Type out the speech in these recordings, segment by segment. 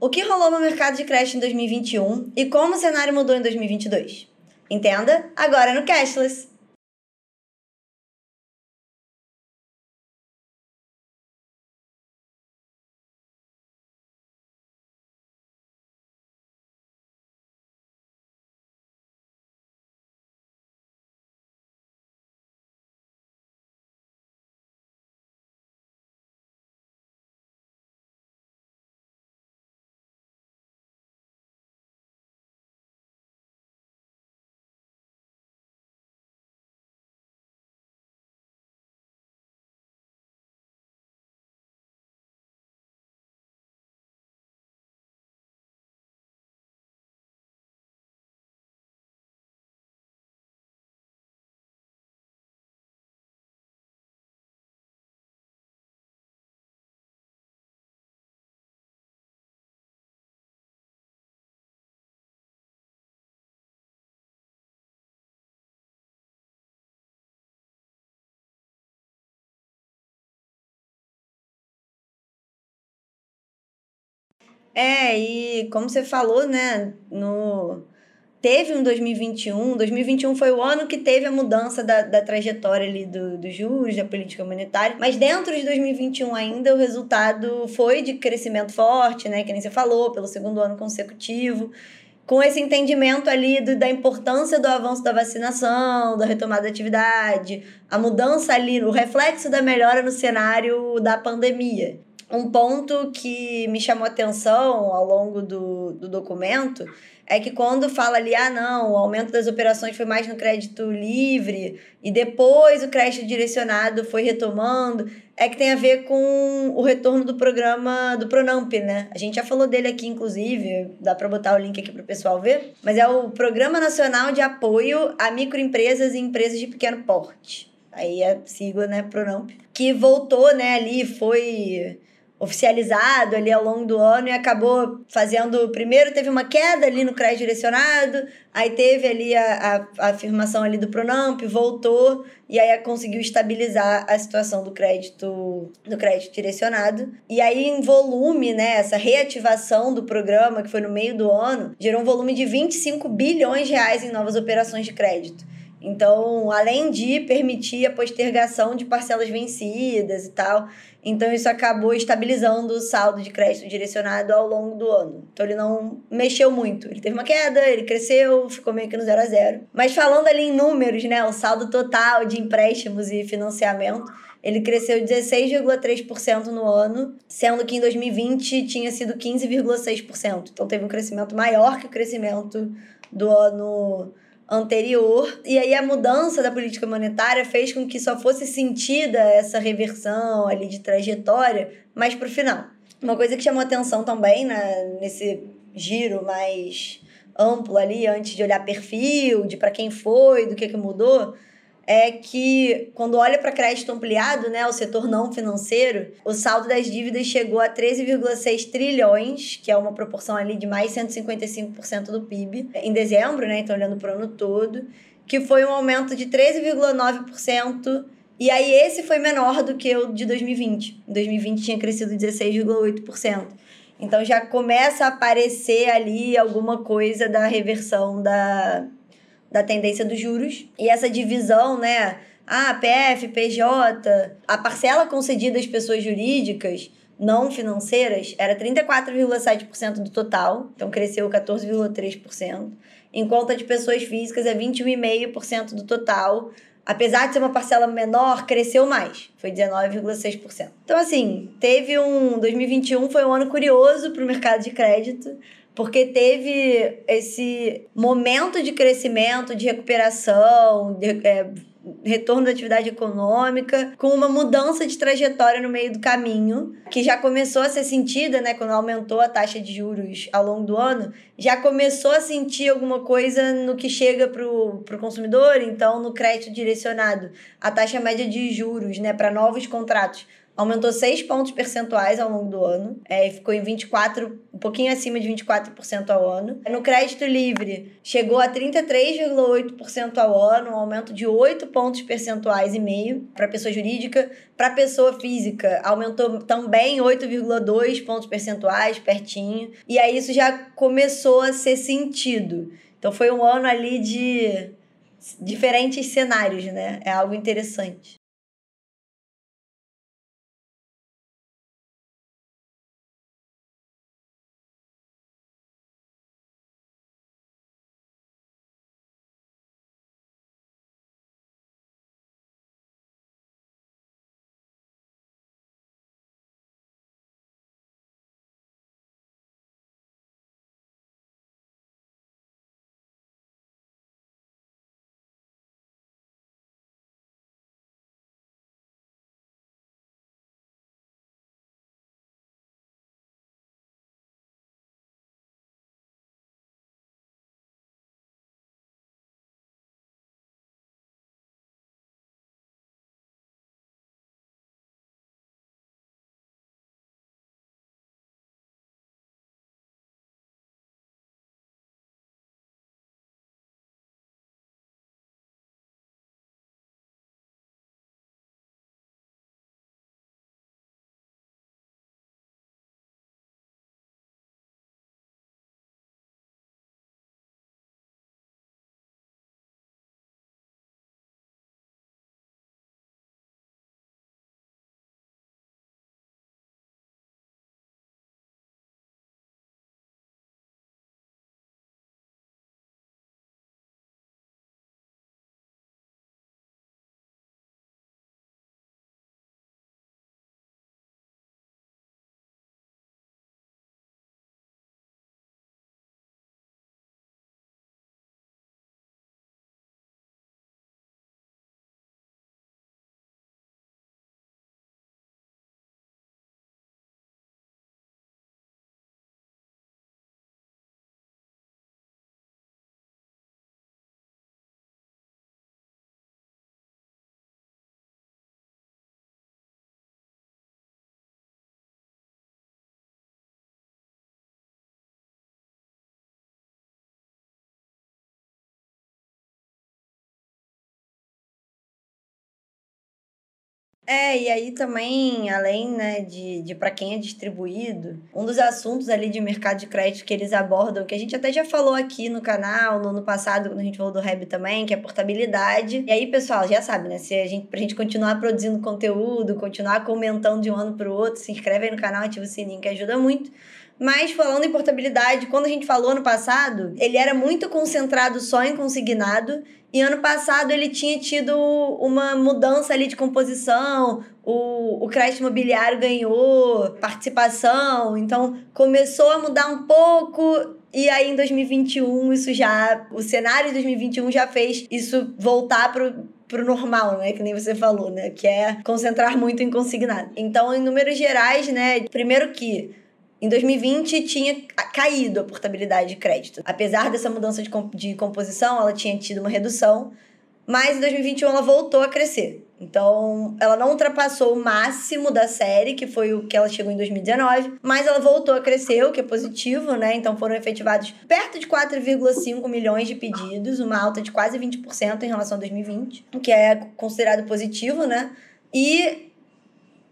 O que rolou no mercado de crédito em 2021 e como o cenário mudou em 2022? Entenda agora no Cashless. É, e como você falou, né, no teve um 2021, 2021 foi o ano que teve a mudança da, da trajetória ali dos do juros, da política monetária, mas dentro de 2021 ainda o resultado foi de crescimento forte, né, que nem você falou, pelo segundo ano consecutivo, com esse entendimento ali do, da importância do avanço da vacinação, da retomada da atividade, a mudança ali, o reflexo da melhora no cenário da pandemia. Um ponto que me chamou atenção ao longo do, do documento é que quando fala ali, ah, não, o aumento das operações foi mais no crédito livre e depois o crédito direcionado foi retomando, é que tem a ver com o retorno do programa do Pronamp, né? A gente já falou dele aqui, inclusive, dá para botar o link aqui para o pessoal ver, mas é o Programa Nacional de Apoio a Microempresas e Empresas de Pequeno Porte. Aí é a sigla, né, Pronamp, que voltou, né, ali, foi oficializado ali ao longo do ano e acabou fazendo. Primeiro teve uma queda ali no crédito direcionado, aí teve ali a, a, a, afirmação ali do Pronamp, voltou e aí conseguiu estabilizar a situação do crédito do crédito direcionado. E aí em volume, né, essa reativação do programa que foi no meio do ano, gerou um volume de 25 bilhões de reais em novas operações de crédito. Então, além de permitir a postergação de parcelas vencidas e tal, então isso acabou estabilizando o saldo de crédito direcionado ao longo do ano. Então ele não mexeu muito. Ele teve uma queda, ele cresceu, ficou meio que no zero a zero. Mas falando ali em números, né, o saldo total de empréstimos e financiamento, ele cresceu 16,3% no ano, sendo que em 2020 tinha sido 15,6%. Então teve um crescimento maior que o crescimento do ano anterior. E aí a mudança da política monetária fez com que só fosse sentida essa reversão ali de trajetória mais para o final. Uma coisa que chamou atenção também né, nesse giro mais amplo ali, antes de olhar perfil, de para quem foi, do que, que mudou, é que quando olha para crédito ampliado, né, o setor não financeiro, o saldo das dívidas chegou a 13,6 trilhões, que é uma proporção ali de mais 155% do PIB, em dezembro, né, então olhando para o ano todo, que foi um aumento de 13,9%. E aí esse foi menor do que o de 2020. Em 2020 tinha crescido 16,8%. Então já começa a aparecer ali alguma coisa da reversão da, da tendência dos juros. E essa divisão, né? Ah, PF, PJ, a parcela concedida às pessoas jurídicas não financeiras era 34,7% do total, então cresceu 14,3%. Em conta de pessoas físicas é 21,5% do total. Apesar de ser uma parcela menor, cresceu mais, foi 19,6%. Então, assim, teve um. 2021 foi um ano curioso para o mercado de crédito porque teve esse momento de crescimento, de recuperação, de, é, retorno da atividade econômica, com uma mudança de trajetória no meio do caminho, que já começou a ser sentida, né, quando aumentou a taxa de juros ao longo do ano, já começou a sentir alguma coisa no que chega para o consumidor, então no crédito direcionado, a taxa média de juros, né, para novos contratos aumentou 6 pontos percentuais ao longo do ano, é, ficou em 24 um pouquinho acima de 24% ao ano. No crédito livre, chegou a 33,8% ao ano, um aumento de 8 pontos percentuais e meio para pessoa jurídica. Para pessoa física, aumentou também 8,2 pontos percentuais, pertinho. E aí isso já começou a ser sentido. Então foi um ano ali de diferentes cenários, né? É algo interessante. É, e aí também, além né, de, de para quem é distribuído, um dos assuntos ali de mercado de crédito que eles abordam, que a gente até já falou aqui no canal, no ano passado, quando a gente falou do Reb também, que é portabilidade. E aí, pessoal, já sabe, né? Se a gente, pra gente continuar produzindo conteúdo, continuar comentando de um ano pro outro, se inscreve aí no canal, ativa o sininho que ajuda muito. Mas falando em portabilidade, quando a gente falou no passado, ele era muito concentrado só em consignado. E ano passado ele tinha tido uma mudança ali de composição, o, o crédito imobiliário ganhou participação, então começou a mudar um pouco. E aí em 2021 isso já. O cenário de 2021 já fez isso voltar pro, pro normal, né? Que nem você falou, né? Que é concentrar muito em consignado. Então, em números gerais, né? Primeiro que em 2020 tinha caído a portabilidade de crédito. Apesar dessa mudança de, comp de composição, ela tinha tido uma redução, mas em 2021 ela voltou a crescer. Então, ela não ultrapassou o máximo da série, que foi o que ela chegou em 2019, mas ela voltou a crescer, o que é positivo, né? Então, foram efetivados perto de 4,5 milhões de pedidos, uma alta de quase 20% em relação a 2020, o que é considerado positivo, né? E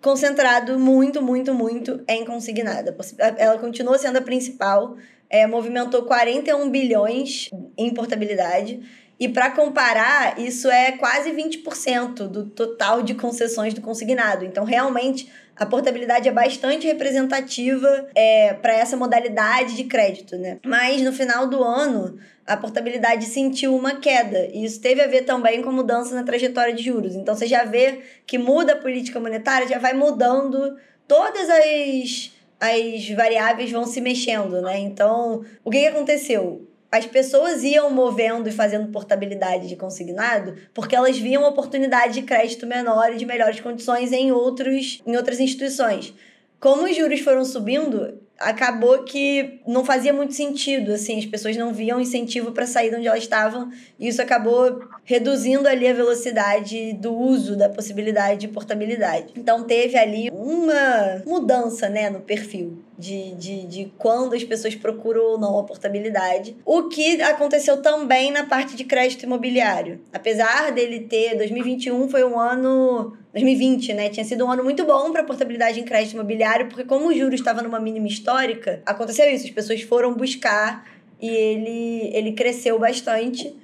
concentrado muito, muito, muito em consignada. Ela continua sendo a principal, é, movimentou 41 bilhões em portabilidade. E para comparar, isso é quase 20% do total de concessões do consignado. Então, realmente, a portabilidade é bastante representativa é, para essa modalidade de crédito, né? Mas no final do ano, a portabilidade sentiu uma queda. E isso teve a ver também com mudança na trajetória de juros. Então você já vê que muda a política monetária, já vai mudando todas as, as variáveis vão se mexendo, né? Então, o que, que aconteceu? As pessoas iam movendo e fazendo portabilidade de consignado porque elas viam oportunidade de crédito menor e de melhores condições em, outros, em outras instituições. Como os juros foram subindo, acabou que não fazia muito sentido, assim, as pessoas não viam incentivo para sair de onde elas estavam, e isso acabou reduzindo ali a velocidade do uso da possibilidade de portabilidade. Então teve ali uma mudança, né, no perfil. De, de, de quando as pessoas procuram ou não a portabilidade. O que aconteceu também na parte de crédito imobiliário. Apesar dele ter, 2021 foi um ano 2020, né? Tinha sido um ano muito bom para portabilidade em crédito imobiliário, porque como o juro estava numa mínima histórica, aconteceu isso, as pessoas foram buscar e ele, ele cresceu bastante.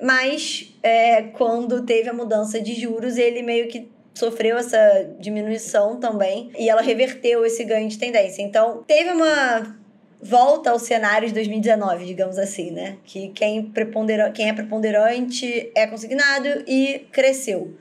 Mas é, quando teve a mudança de juros, ele meio que sofreu essa diminuição também e ela reverteu esse ganho de tendência. Então, teve uma volta ao cenário de 2019, digamos assim, né? Que quem, prepondera quem é preponderante é consignado e cresceu.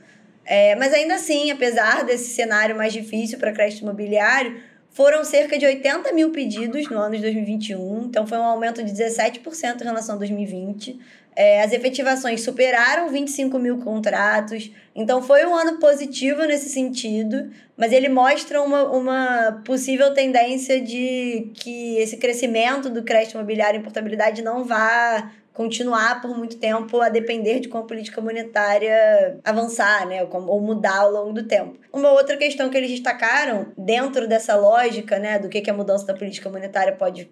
É, mas ainda assim, apesar desse cenário mais difícil para crédito imobiliário, foram cerca de 80 mil pedidos no ano de 2021, então foi um aumento de 17% em relação a 2020. É, as efetivações superaram 25 mil contratos, então foi um ano positivo nesse sentido, mas ele mostra uma, uma possível tendência de que esse crescimento do crédito imobiliário em portabilidade não vá continuar por muito tempo a depender de como a política monetária avançar, né, ou mudar ao longo do tempo. Uma outra questão que eles destacaram dentro dessa lógica, né, do que, que a mudança da política monetária pode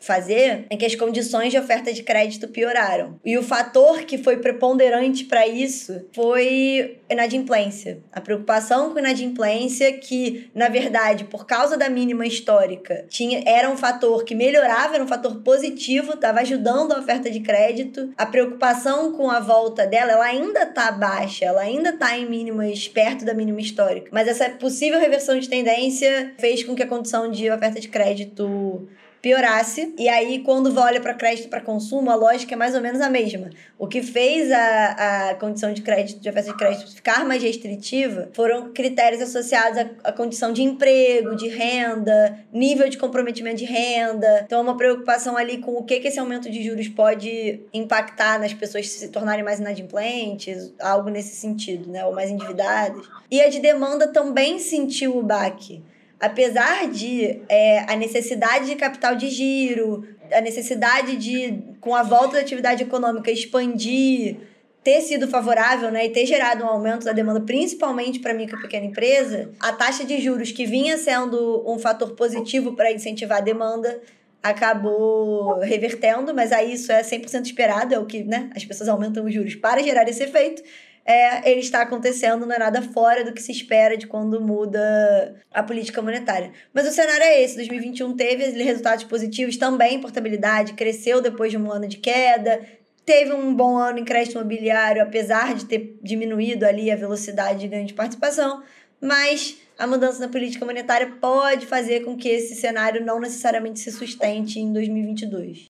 fazer é que as condições de oferta de crédito pioraram. E o fator que foi preponderante para isso foi inadimplência. A preocupação com inadimplência que, na verdade, por causa da mínima histórica, tinha era um fator que melhorava, era um fator positivo, estava ajudando a oferta de crédito. A preocupação com a volta dela, ela ainda está baixa, ela ainda está em mínimas perto da mínima histórica, mas essa possível reversão de tendência fez com que a condição de oferta de crédito piorasse. E aí, quando olha para crédito para consumo, a lógica é mais ou menos a mesma. O que fez a, a condição de crédito, de oferta de crédito ficar mais restritiva foram critérios associados à, à condição de emprego, de renda, nível de comprometimento de renda. Então, uma preocupação ali com o que, que esse aumento de juros pode impactar nas pessoas se tornarem mais inadimplentes, algo nesse sentido, né? Ou mais endividadas. E a de demanda também sentiu o baque apesar de é, a necessidade de capital de giro, a necessidade de, com a volta da atividade econômica, expandir, ter sido favorável né, e ter gerado um aumento da demanda, principalmente para micro e pequena empresa, a taxa de juros, que vinha sendo um fator positivo para incentivar a demanda, acabou revertendo, mas aí isso é 100% esperado, é o que né, as pessoas aumentam os juros para gerar esse efeito é, ele está acontecendo, não é nada fora do que se espera de quando muda a política monetária. Mas o cenário é esse: 2021 teve resultados positivos também, portabilidade cresceu depois de um ano de queda, teve um bom ano em crédito imobiliário, apesar de ter diminuído ali a velocidade de ganho de participação, mas a mudança na política monetária pode fazer com que esse cenário não necessariamente se sustente em 2022.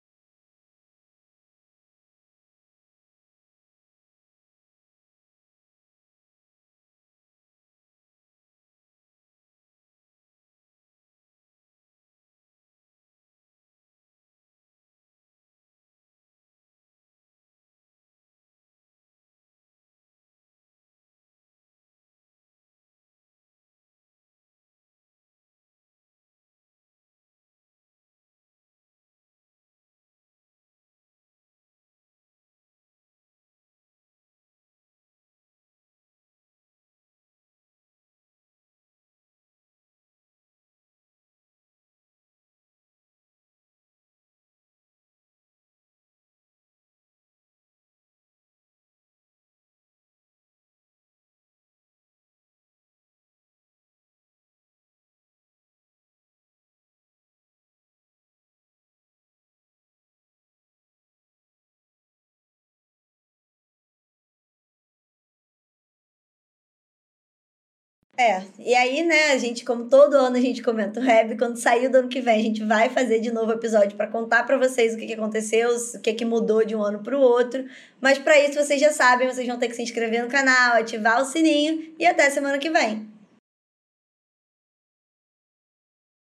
É, e aí, né, a gente, como todo ano a gente comenta o Reb, quando sair do ano que vem, a gente vai fazer de novo episódio para contar para vocês o que, que aconteceu, o que, que mudou de um ano para o outro. Mas para isso vocês já sabem, vocês vão ter que se inscrever no canal, ativar o sininho e até semana que vem.